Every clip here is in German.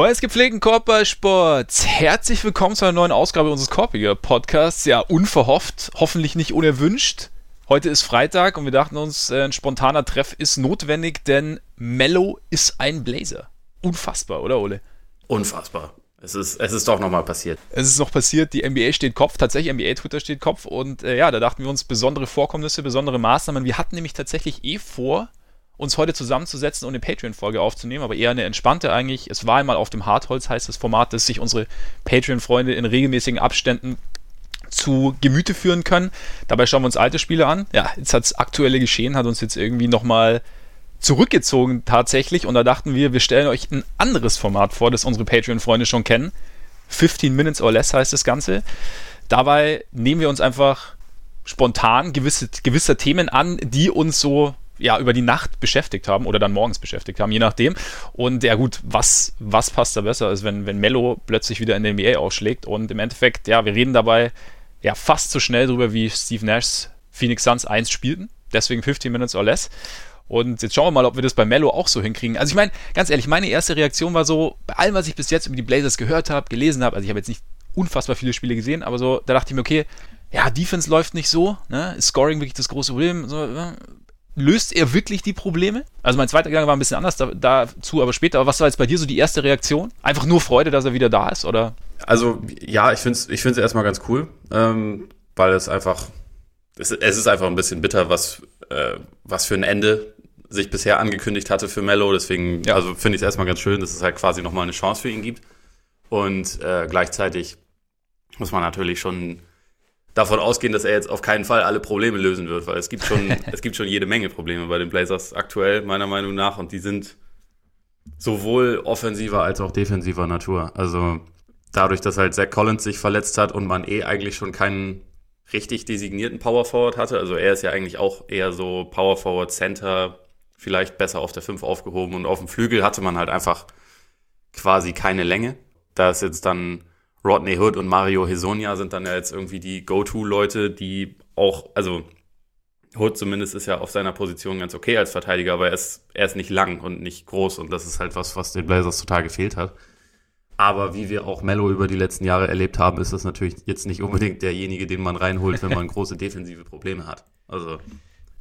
Freunde des gepflegten Korbballsports, herzlich willkommen zu einer neuen Ausgabe unseres Korbiger Podcasts. Ja, unverhofft, hoffentlich nicht unerwünscht. Heute ist Freitag und wir dachten uns, äh, ein spontaner Treff ist notwendig, denn Mello ist ein Blazer. Unfassbar, oder Ole? Unfassbar. Es ist, es ist doch nochmal passiert. Es ist noch passiert, die NBA steht Kopf, tatsächlich NBA-Twitter steht Kopf und äh, ja, da dachten wir uns besondere Vorkommnisse, besondere Maßnahmen. Wir hatten nämlich tatsächlich eh vor, uns heute zusammenzusetzen und eine Patreon-Folge aufzunehmen, aber eher eine entspannte eigentlich. Es war einmal auf dem Hartholz, heißt das Format, dass sich unsere Patreon-Freunde in regelmäßigen Abständen zu Gemüte führen können. Dabei schauen wir uns alte Spiele an. Ja, jetzt hat das aktuelle Geschehen, hat uns jetzt irgendwie nochmal zurückgezogen tatsächlich und da dachten wir, wir stellen euch ein anderes Format vor, das unsere Patreon-Freunde schon kennen. 15 Minutes or less heißt das Ganze. Dabei nehmen wir uns einfach spontan gewisse, gewisse Themen an, die uns so ja, über die Nacht beschäftigt haben oder dann morgens beschäftigt haben, je nachdem. Und ja gut, was, was passt da besser, als wenn, wenn Mello plötzlich wieder in der NBA ausschlägt und im Endeffekt, ja, wir reden dabei ja fast so schnell drüber, wie Steve Nash's Phoenix Suns 1 spielten. Deswegen 15 Minutes or less. Und jetzt schauen wir mal, ob wir das bei Mello auch so hinkriegen. Also ich meine, ganz ehrlich, meine erste Reaktion war so, bei allem, was ich bis jetzt über die Blazers gehört habe, gelesen habe, also ich habe jetzt nicht unfassbar viele Spiele gesehen, aber so, da dachte ich mir, okay, ja, Defense läuft nicht so, ne? Ist Scoring wirklich das große Problem? So, löst er wirklich die Probleme? Also mein zweiter Gedanke war ein bisschen anders da, dazu, aber später. Aber was war jetzt bei dir so die erste Reaktion? Einfach nur Freude, dass er wieder da ist, oder? Also ja, ich finde es ich find's erstmal ganz cool, ähm, weil es einfach, es, es, ist einfach ein bisschen bitter, was, äh, was für ein Ende sich bisher angekündigt hatte für Mello. Deswegen, ja. also finde ich es erstmal ganz schön, dass es halt quasi nochmal eine Chance für ihn gibt. Und äh, gleichzeitig muss man natürlich schon davon ausgehen, dass er jetzt auf keinen Fall alle Probleme lösen wird, weil es gibt schon, es gibt schon jede Menge Probleme bei den Blazers aktuell, meiner Meinung nach, und die sind sowohl offensiver als auch defensiver Natur. Also dadurch, dass halt Zach Collins sich verletzt hat und man eh eigentlich schon keinen richtig designierten Power Forward hatte, also er ist ja eigentlich auch eher so Power Forward Center, vielleicht besser auf der 5 aufgehoben und auf dem Flügel hatte man halt einfach quasi keine Länge. Da ist jetzt dann Rodney Hood und Mario Hesonia sind dann ja jetzt irgendwie die Go-To-Leute, die auch, also Hood zumindest ist ja auf seiner Position ganz okay als Verteidiger, aber er ist, er ist nicht lang und nicht groß und das ist halt was, was den Blazers total gefehlt hat. Aber wie wir auch Mello über die letzten Jahre erlebt haben, ist das natürlich jetzt nicht unbedingt derjenige, den man reinholt, wenn man große defensive Probleme hat. Also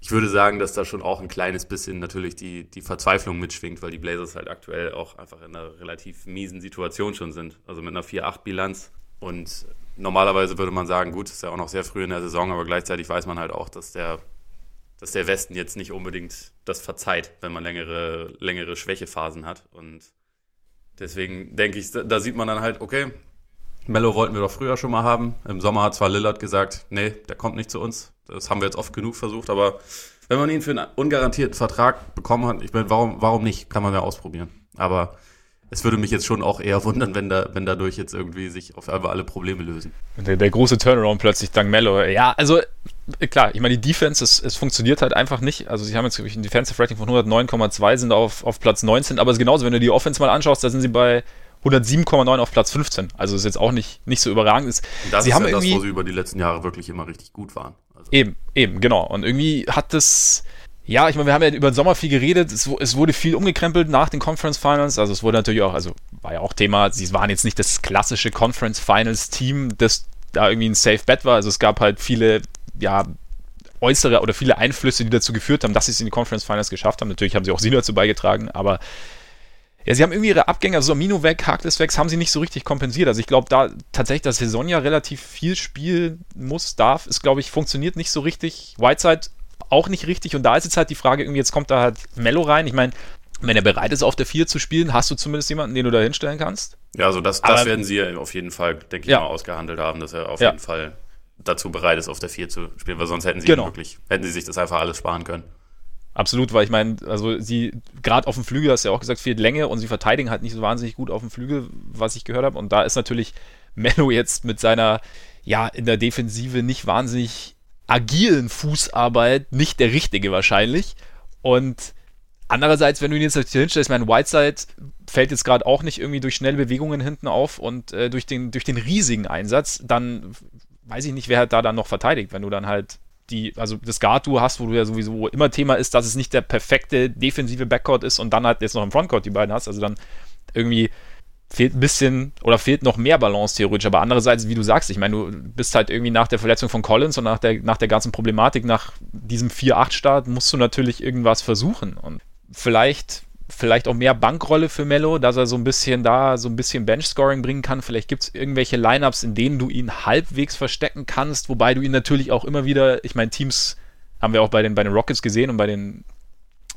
ich würde sagen, dass da schon auch ein kleines bisschen natürlich die, die Verzweiflung mitschwingt, weil die Blazers halt aktuell auch einfach in einer relativ miesen Situation schon sind. Also mit einer 4-8-Bilanz. Und normalerweise würde man sagen, gut, ist ja auch noch sehr früh in der Saison, aber gleichzeitig weiß man halt auch, dass der, dass der Westen jetzt nicht unbedingt das verzeiht, wenn man längere, längere Schwächephasen hat. Und deswegen denke ich, da sieht man dann halt, okay, Mello wollten wir doch früher schon mal haben. Im Sommer hat zwar Lillard gesagt, nee, der kommt nicht zu uns. Das haben wir jetzt oft genug versucht, aber wenn man ihn für einen ungarantierten Vertrag bekommen hat, ich meine, warum, warum nicht? Kann man ja ausprobieren. Aber es würde mich jetzt schon auch eher wundern, wenn, da, wenn dadurch jetzt irgendwie sich auf einmal alle Probleme lösen. Der, der große Turnaround plötzlich dank Mello. Ja, also klar, ich meine, die Defense, es, es funktioniert halt einfach nicht. Also sie haben jetzt ich, ein Defensive Rating von 109,2, sind auf, auf Platz 19, aber es ist genauso, wenn du die Offense mal anschaust, da sind sie bei 107,9 auf Platz 15. Also ist jetzt auch nicht, nicht so überragend. Ist, das sie ist haben ja irgendwie, das, wo sie über die letzten Jahre wirklich immer richtig gut waren. Also. Eben, eben, genau. Und irgendwie hat das, ja, ich meine, wir haben ja über den Sommer viel geredet. Es, es, wurde viel umgekrempelt nach den Conference Finals. Also es wurde natürlich auch, also war ja auch Thema, sie waren jetzt nicht das klassische Conference Finals Team, das da irgendwie ein Safe Bet war. Also es gab halt viele, ja, äußere oder viele Einflüsse, die dazu geführt haben, dass sie es in die Conference Finals geschafft haben. Natürlich haben sie auch sie dazu beigetragen, aber ja, sie haben irgendwie ihre Abgänge, also Amino weg, Harkless weg, haben sie nicht so richtig kompensiert. Also ich glaube, da tatsächlich, dass Saison ja relativ viel spielen muss, darf, ist, glaube ich, funktioniert nicht so richtig. Whiteside auch nicht richtig. Und da ist jetzt halt die Frage, irgendwie, jetzt kommt da halt Mello rein. Ich meine, wenn er bereit ist, auf der 4 zu spielen, hast du zumindest jemanden, den du da hinstellen kannst? Ja, also das, das werden sie auf jeden Fall, denke ich, ja. mal ausgehandelt haben, dass er auf ja. jeden Fall dazu bereit ist, auf der 4 zu spielen, weil sonst hätten sie genau. wirklich, hätten sie sich das einfach alles sparen können. Absolut, weil ich meine, also sie, gerade auf dem Flügel, hast du ja auch gesagt, fehlt Länge und sie verteidigen halt nicht so wahnsinnig gut auf dem Flügel, was ich gehört habe. Und da ist natürlich Mello jetzt mit seiner, ja, in der Defensive nicht wahnsinnig agilen Fußarbeit nicht der richtige wahrscheinlich. Und andererseits, wenn du ihn jetzt hier hinstellst, mein Whiteside fällt jetzt gerade auch nicht irgendwie durch schnelle Bewegungen hinten auf und äh, durch, den, durch den riesigen Einsatz, dann weiß ich nicht, wer halt da dann noch verteidigt, wenn du dann halt die, also das Guard-Duo hast, wo du ja sowieso immer Thema ist, dass es nicht der perfekte defensive Backcourt ist und dann halt jetzt noch im Frontcourt die beiden hast, also dann irgendwie fehlt ein bisschen oder fehlt noch mehr Balance theoretisch. Aber andererseits, wie du sagst, ich meine, du bist halt irgendwie nach der Verletzung von Collins und nach der, nach der ganzen Problematik, nach diesem 4-8-Start, musst du natürlich irgendwas versuchen. Und vielleicht, vielleicht auch mehr Bankrolle für Mello, dass er so ein bisschen da, so ein bisschen Bench-Scoring bringen kann. Vielleicht gibt es irgendwelche Lineups, in denen du ihn halbwegs verstecken kannst, wobei du ihn natürlich auch immer wieder, ich meine, Teams haben wir auch bei den, bei den Rockets gesehen und bei den,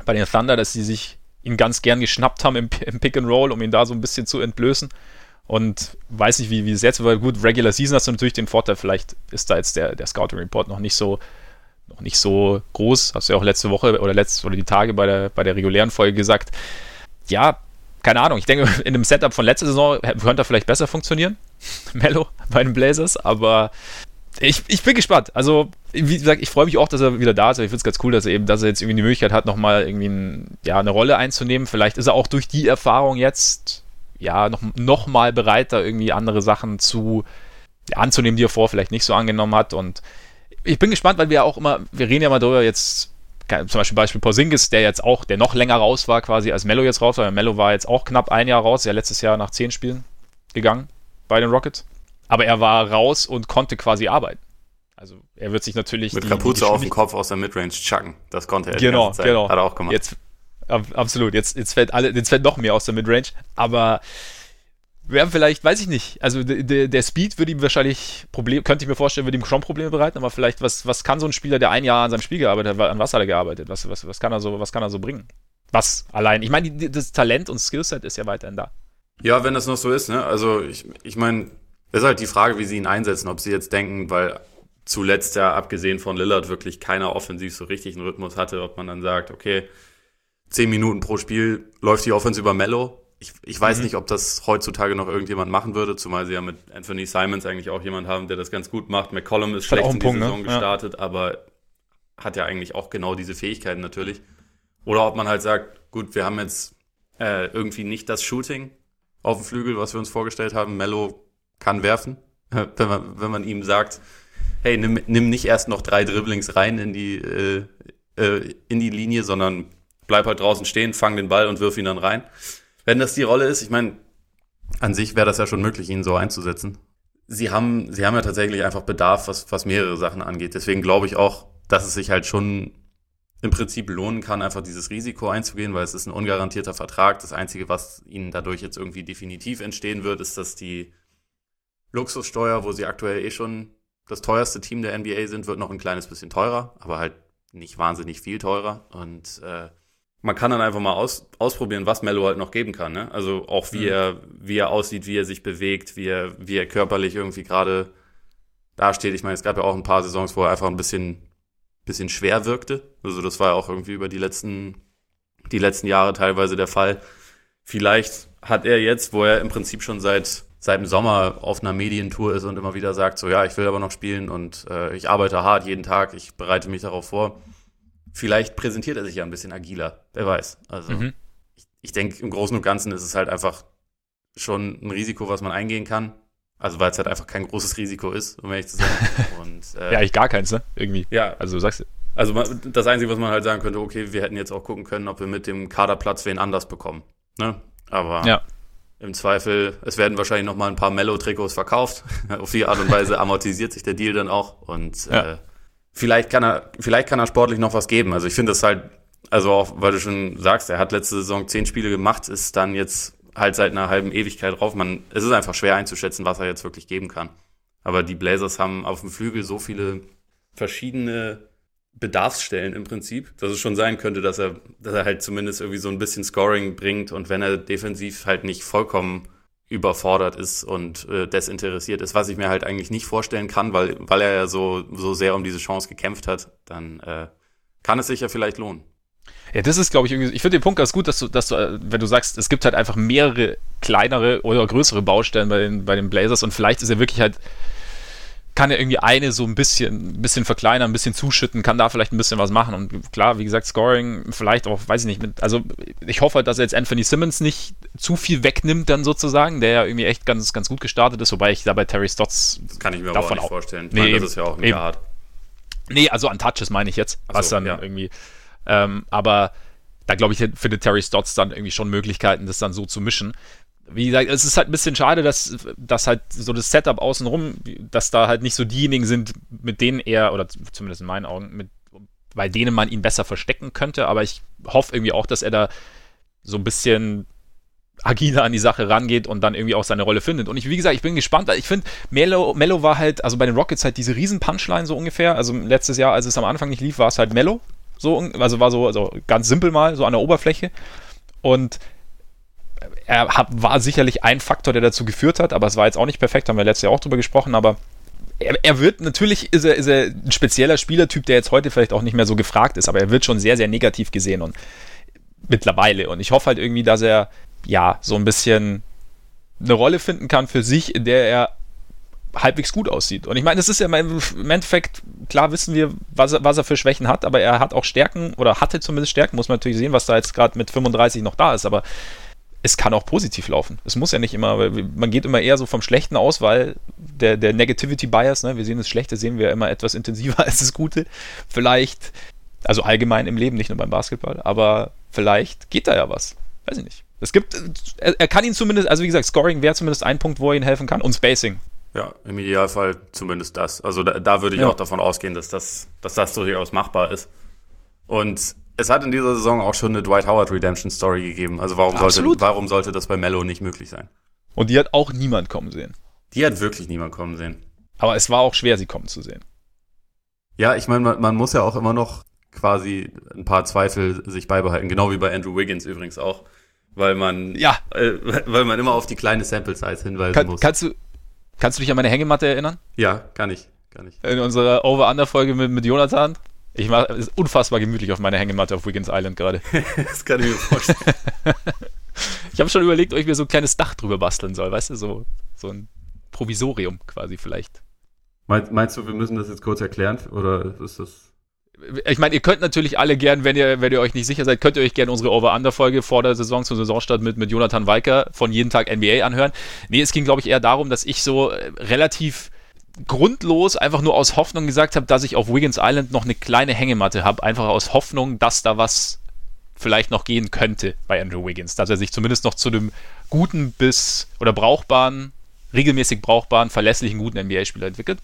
bei den Thunder, dass sie sich ihn ganz gern geschnappt haben im, im, Pick and Roll, um ihn da so ein bisschen zu entblößen. Und weiß nicht, wie, wie es jetzt, weil gut, Regular Season hast du natürlich den Vorteil, vielleicht ist da jetzt der, der Scouting Report noch nicht so, noch nicht so groß. Hast du ja auch letzte Woche oder letzte oder die Tage bei der, bei der regulären Folge gesagt. Ja, keine Ahnung. Ich denke, in dem Setup von letzter Saison könnte er vielleicht besser funktionieren. Mello bei den Blazers, aber ich, ich bin gespannt. Also, wie gesagt, ich freue mich auch, dass er wieder da ist. Ich finde es ganz cool, dass er eben, dass er jetzt irgendwie die Möglichkeit hat, nochmal irgendwie ein, ja, eine Rolle einzunehmen. Vielleicht ist er auch durch die Erfahrung jetzt ja noch, noch mal bereiter, irgendwie andere Sachen zu anzunehmen, die er vor vielleicht nicht so angenommen hat. Und ich bin gespannt, weil wir ja auch immer, wir reden ja mal darüber jetzt, zum Beispiel Beispiel Porzingis, der jetzt auch, der noch länger raus war quasi, als Mello jetzt raus war. Mello war jetzt auch knapp ein Jahr raus, ja letztes Jahr nach zehn Spielen gegangen bei den Rockets. Aber er war raus und konnte quasi arbeiten. Also er wird sich natürlich. Mit die, Kapuze die auf dem Kopf aus der Midrange chucken. Das konnte er. Genau, genau. Hat er auch gemacht. Jetzt, absolut. Jetzt, jetzt fällt alle, jetzt fällt noch mehr aus der Midrange. Aber haben vielleicht, weiß ich nicht. Also der, der Speed würde ihm wahrscheinlich Probleme, könnte ich mir vorstellen, würde ihm schon Probleme bereiten. Aber vielleicht, was, was kann so ein Spieler, der ein Jahr an seinem Spiel gearbeitet hat, an was hat er gearbeitet? Was, was, was kann er so, was kann er so bringen? Was allein? Ich meine, das Talent und Skillset ist ja weiterhin da. Ja, wenn das noch so ist, ne? Also ich, ich meine, das ist halt die Frage, wie sie ihn einsetzen, ob sie jetzt denken, weil zuletzt ja abgesehen von Lillard wirklich keiner offensiv so richtig einen Rhythmus hatte, ob man dann sagt, okay, zehn Minuten pro Spiel läuft die Offense über Mello. Ich, ich weiß mhm. nicht, ob das heutzutage noch irgendjemand machen würde, zumal sie ja mit Anthony Simons eigentlich auch jemand haben, der das ganz gut macht. McCollum ist schlecht in die Punkt, ne? Saison ne? gestartet, ja. aber hat ja eigentlich auch genau diese Fähigkeiten natürlich. Oder ob man halt sagt, gut, wir haben jetzt äh, irgendwie nicht das Shooting auf dem Flügel, was wir uns vorgestellt haben. Mello kann werfen, wenn man, wenn man ihm sagt, hey, nimm, nimm nicht erst noch drei Dribblings rein in die, äh, äh, in die Linie, sondern bleib halt draußen stehen, fang den Ball und wirf ihn dann rein. Wenn das die Rolle ist, ich meine, an sich wäre das ja schon möglich, ihn so einzusetzen. Sie haben, sie haben ja tatsächlich einfach Bedarf, was, was mehrere Sachen angeht. Deswegen glaube ich auch, dass es sich halt schon im Prinzip lohnen kann, einfach dieses Risiko einzugehen, weil es ist ein ungarantierter Vertrag. Das Einzige, was ihnen dadurch jetzt irgendwie definitiv entstehen wird, ist, dass die Luxussteuer, wo sie aktuell eh schon das teuerste Team der NBA sind, wird noch ein kleines bisschen teurer, aber halt nicht wahnsinnig viel teurer. Und äh, man kann dann einfach mal aus, ausprobieren, was Mello halt noch geben kann. Ne? Also auch wie mhm. er, wie er aussieht, wie er sich bewegt, wie er, wie er körperlich irgendwie gerade dasteht. Ich meine, es gab ja auch ein paar Saisons, wo er einfach ein bisschen, bisschen schwer wirkte. Also das war ja auch irgendwie über die letzten, die letzten Jahre teilweise der Fall. Vielleicht hat er jetzt, wo er im Prinzip schon seit seit dem Sommer auf einer Medientour ist und immer wieder sagt, so ja, ich will aber noch spielen und äh, ich arbeite hart jeden Tag, ich bereite mich darauf vor. Vielleicht präsentiert er sich ja ein bisschen agiler, wer weiß. Also mhm. ich, ich denke, im Großen und Ganzen ist es halt einfach schon ein Risiko, was man eingehen kann. Also weil es halt einfach kein großes Risiko ist, um ehrlich zu sein. Und, äh, ja, eigentlich gar keins, ne? Irgendwie. Ja. Also du sagst Also das Einzige, was man halt sagen könnte, okay, wir hätten jetzt auch gucken können, ob wir mit dem Kaderplatz wen anders bekommen. Ne? Aber ja. Im Zweifel, es werden wahrscheinlich noch mal ein paar Mellow-Trikots verkauft. Auf die Art und Weise amortisiert sich der Deal dann auch. Und ja. äh, vielleicht kann er, vielleicht kann er sportlich noch was geben. Also ich finde das halt, also auch, weil du schon sagst, er hat letzte Saison zehn Spiele gemacht, ist dann jetzt halt seit einer halben Ewigkeit drauf. Man, es ist einfach schwer einzuschätzen, was er jetzt wirklich geben kann. Aber die Blazers haben auf dem Flügel so viele verschiedene Bedarfsstellen im Prinzip, dass es schon sein könnte, dass er, dass er halt zumindest irgendwie so ein bisschen Scoring bringt und wenn er defensiv halt nicht vollkommen überfordert ist und äh, desinteressiert ist, was ich mir halt eigentlich nicht vorstellen kann, weil, weil er ja so, so sehr um diese Chance gekämpft hat, dann äh, kann es sich ja vielleicht lohnen. Ja, das ist, glaube ich, irgendwie, ich finde den Punkt ganz gut, dass du, dass du, äh, wenn du sagst, es gibt halt einfach mehrere kleinere oder größere Baustellen bei den, bei den Blazers und vielleicht ist er wirklich halt kann er irgendwie eine so ein bisschen, ein bisschen verkleinern, ein bisschen zuschütten, kann da vielleicht ein bisschen was machen. Und klar, wie gesagt, Scoring, vielleicht auch, weiß ich nicht, mit, also ich hoffe halt, dass er jetzt Anthony Simmons nicht zu viel wegnimmt, dann sozusagen, der ja irgendwie echt ganz, ganz gut gestartet ist, wobei ich da bei Terry Stotts. Das kann ich mir davon aber auch nicht vorstellen. Ich nee, meine, das ist ja auch nicht hart. Nee, also an Touches meine ich jetzt, was so, dann ja. irgendwie. Ähm, aber da glaube ich, findet Terry Stotts dann irgendwie schon Möglichkeiten, das dann so zu mischen wie gesagt, es ist halt ein bisschen schade, dass, dass halt so das Setup außenrum, dass da halt nicht so diejenigen sind, mit denen er, oder zumindest in meinen Augen, mit, bei denen man ihn besser verstecken könnte. Aber ich hoffe irgendwie auch, dass er da so ein bisschen agiler an die Sache rangeht und dann irgendwie auch seine Rolle findet. Und ich, wie gesagt, ich bin gespannt. Ich finde, Mello, Mello war halt, also bei den Rockets halt diese riesen Punchline so ungefähr. Also letztes Jahr, als es am Anfang nicht lief, war es halt Mello. So, also war so, also ganz simpel mal, so an der Oberfläche. Und er war sicherlich ein Faktor, der dazu geführt hat, aber es war jetzt auch nicht perfekt, haben wir letztes Jahr auch drüber gesprochen, aber er, er, wird, natürlich ist er, ist er ein spezieller Spielertyp, der jetzt heute vielleicht auch nicht mehr so gefragt ist, aber er wird schon sehr, sehr negativ gesehen und mittlerweile. Und ich hoffe halt irgendwie, dass er ja, so ein bisschen eine Rolle finden kann für sich, in der er halbwegs gut aussieht. Und ich meine, das ist ja im Endeffekt, klar wissen wir, was er, was er für Schwächen hat, aber er hat auch Stärken oder hatte zumindest Stärken, muss man natürlich sehen, was da jetzt gerade mit 35 noch da ist, aber es kann auch positiv laufen. Es muss ja nicht immer, man geht immer eher so vom Schlechten aus, weil der, der Negativity Bias, ne, wir sehen das Schlechte, sehen wir immer etwas intensiver als das Gute. Vielleicht, also allgemein im Leben, nicht nur beim Basketball, aber vielleicht geht da ja was. Weiß ich nicht. Es gibt, er, er kann ihn zumindest, also wie gesagt, Scoring wäre zumindest ein Punkt, wo er ihnen helfen kann und Spacing. Ja, im Idealfall zumindest das. Also da, da würde ich ja. auch davon ausgehen, dass das, dass das durchaus machbar ist. Und es hat in dieser Saison auch schon eine Dwight Howard Redemption Story gegeben. Also warum sollte, warum sollte das bei Mello nicht möglich sein? Und die hat auch niemand kommen sehen. Die hat wirklich niemand kommen sehen. Aber es war auch schwer, sie kommen zu sehen. Ja, ich meine, man, man muss ja auch immer noch quasi ein paar Zweifel sich beibehalten. Genau wie bei Andrew Wiggins übrigens auch weil man ja, äh, weil man immer auf die kleine Sample Size hinweisen kann, muss. Kannst du kannst du dich an meine Hängematte erinnern? Ja, kann ich, kann ich. In unserer Over-Under Folge mit, mit Jonathan. Ich mache es unfassbar gemütlich auf meiner Hängematte auf Wiggins Island gerade. das kann ich mir vorstellen. ich habe schon überlegt, ob ich mir so ein kleines Dach drüber basteln soll, weißt du, so so ein Provisorium quasi vielleicht. Meinst du, wir müssen das jetzt kurz erklären oder ist das ich meine, ihr könnt natürlich alle gern, wenn ihr, wenn ihr euch nicht sicher seid, könnt ihr euch gerne unsere Over-Under-Folge vor der Saison zur Saisonstart mit, mit Jonathan Weiker von jeden Tag NBA anhören. Nee, es ging, glaube ich, eher darum, dass ich so äh, relativ grundlos einfach nur aus Hoffnung gesagt habe, dass ich auf Wiggins Island noch eine kleine Hängematte habe, einfach aus Hoffnung, dass da was vielleicht noch gehen könnte bei Andrew Wiggins, dass er sich zumindest noch zu einem guten bis oder brauchbaren, regelmäßig brauchbaren, verlässlichen guten NBA-Spieler entwickelt.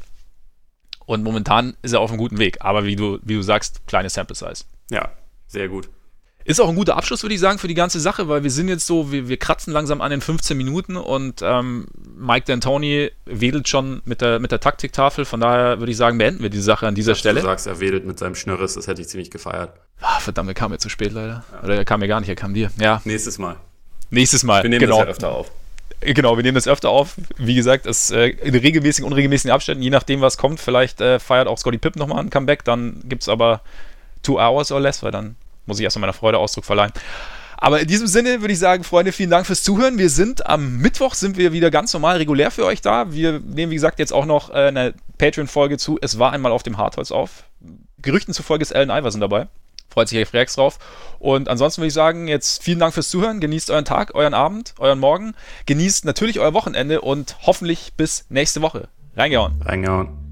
Und momentan ist er auf einem guten Weg. Aber wie du, wie du sagst, kleine Sample Size. Ja, sehr gut. Ist auch ein guter Abschluss, würde ich sagen, für die ganze Sache, weil wir sind jetzt so, wir, wir kratzen langsam an den 15 Minuten und ähm, Mike D'Antoni wedelt schon mit der, mit der Taktiktafel. Von daher würde ich sagen, beenden wir die Sache an dieser Dass Stelle. Du sagst, er wedelt mit seinem Schnörres, das hätte ich ziemlich gefeiert. Ah, verdammt, er kam mir zu spät leider. Ja. Oder er kam mir gar nicht, er kam dir. Ja. Nächstes Mal. Nächstes Mal. Wir nehmen genau. das ja öfter auf. Genau, wir nehmen das öfter auf. Wie gesagt, es äh, in regelmäßigen, unregelmäßigen Abständen, je nachdem, was kommt. Vielleicht äh, feiert auch Scotty Pipp nochmal ein Comeback, dann gibt es aber two hours or less, weil dann muss ich erstmal meiner Freude Ausdruck verleihen. Aber in diesem Sinne würde ich sagen, Freunde, vielen Dank fürs Zuhören. Wir sind am Mittwoch sind wir wieder ganz normal regulär für euch da. Wir nehmen, wie gesagt, jetzt auch noch äh, eine Patreon-Folge zu. Es war einmal auf dem Hartholz auf. Gerüchten zufolge ist Alan Iverson dabei. Freut sich Rex drauf. Und ansonsten würde ich sagen, jetzt vielen Dank fürs Zuhören. Genießt euren Tag, euren Abend, euren Morgen. Genießt natürlich euer Wochenende und hoffentlich bis nächste Woche. Reingehauen. Reingehauen.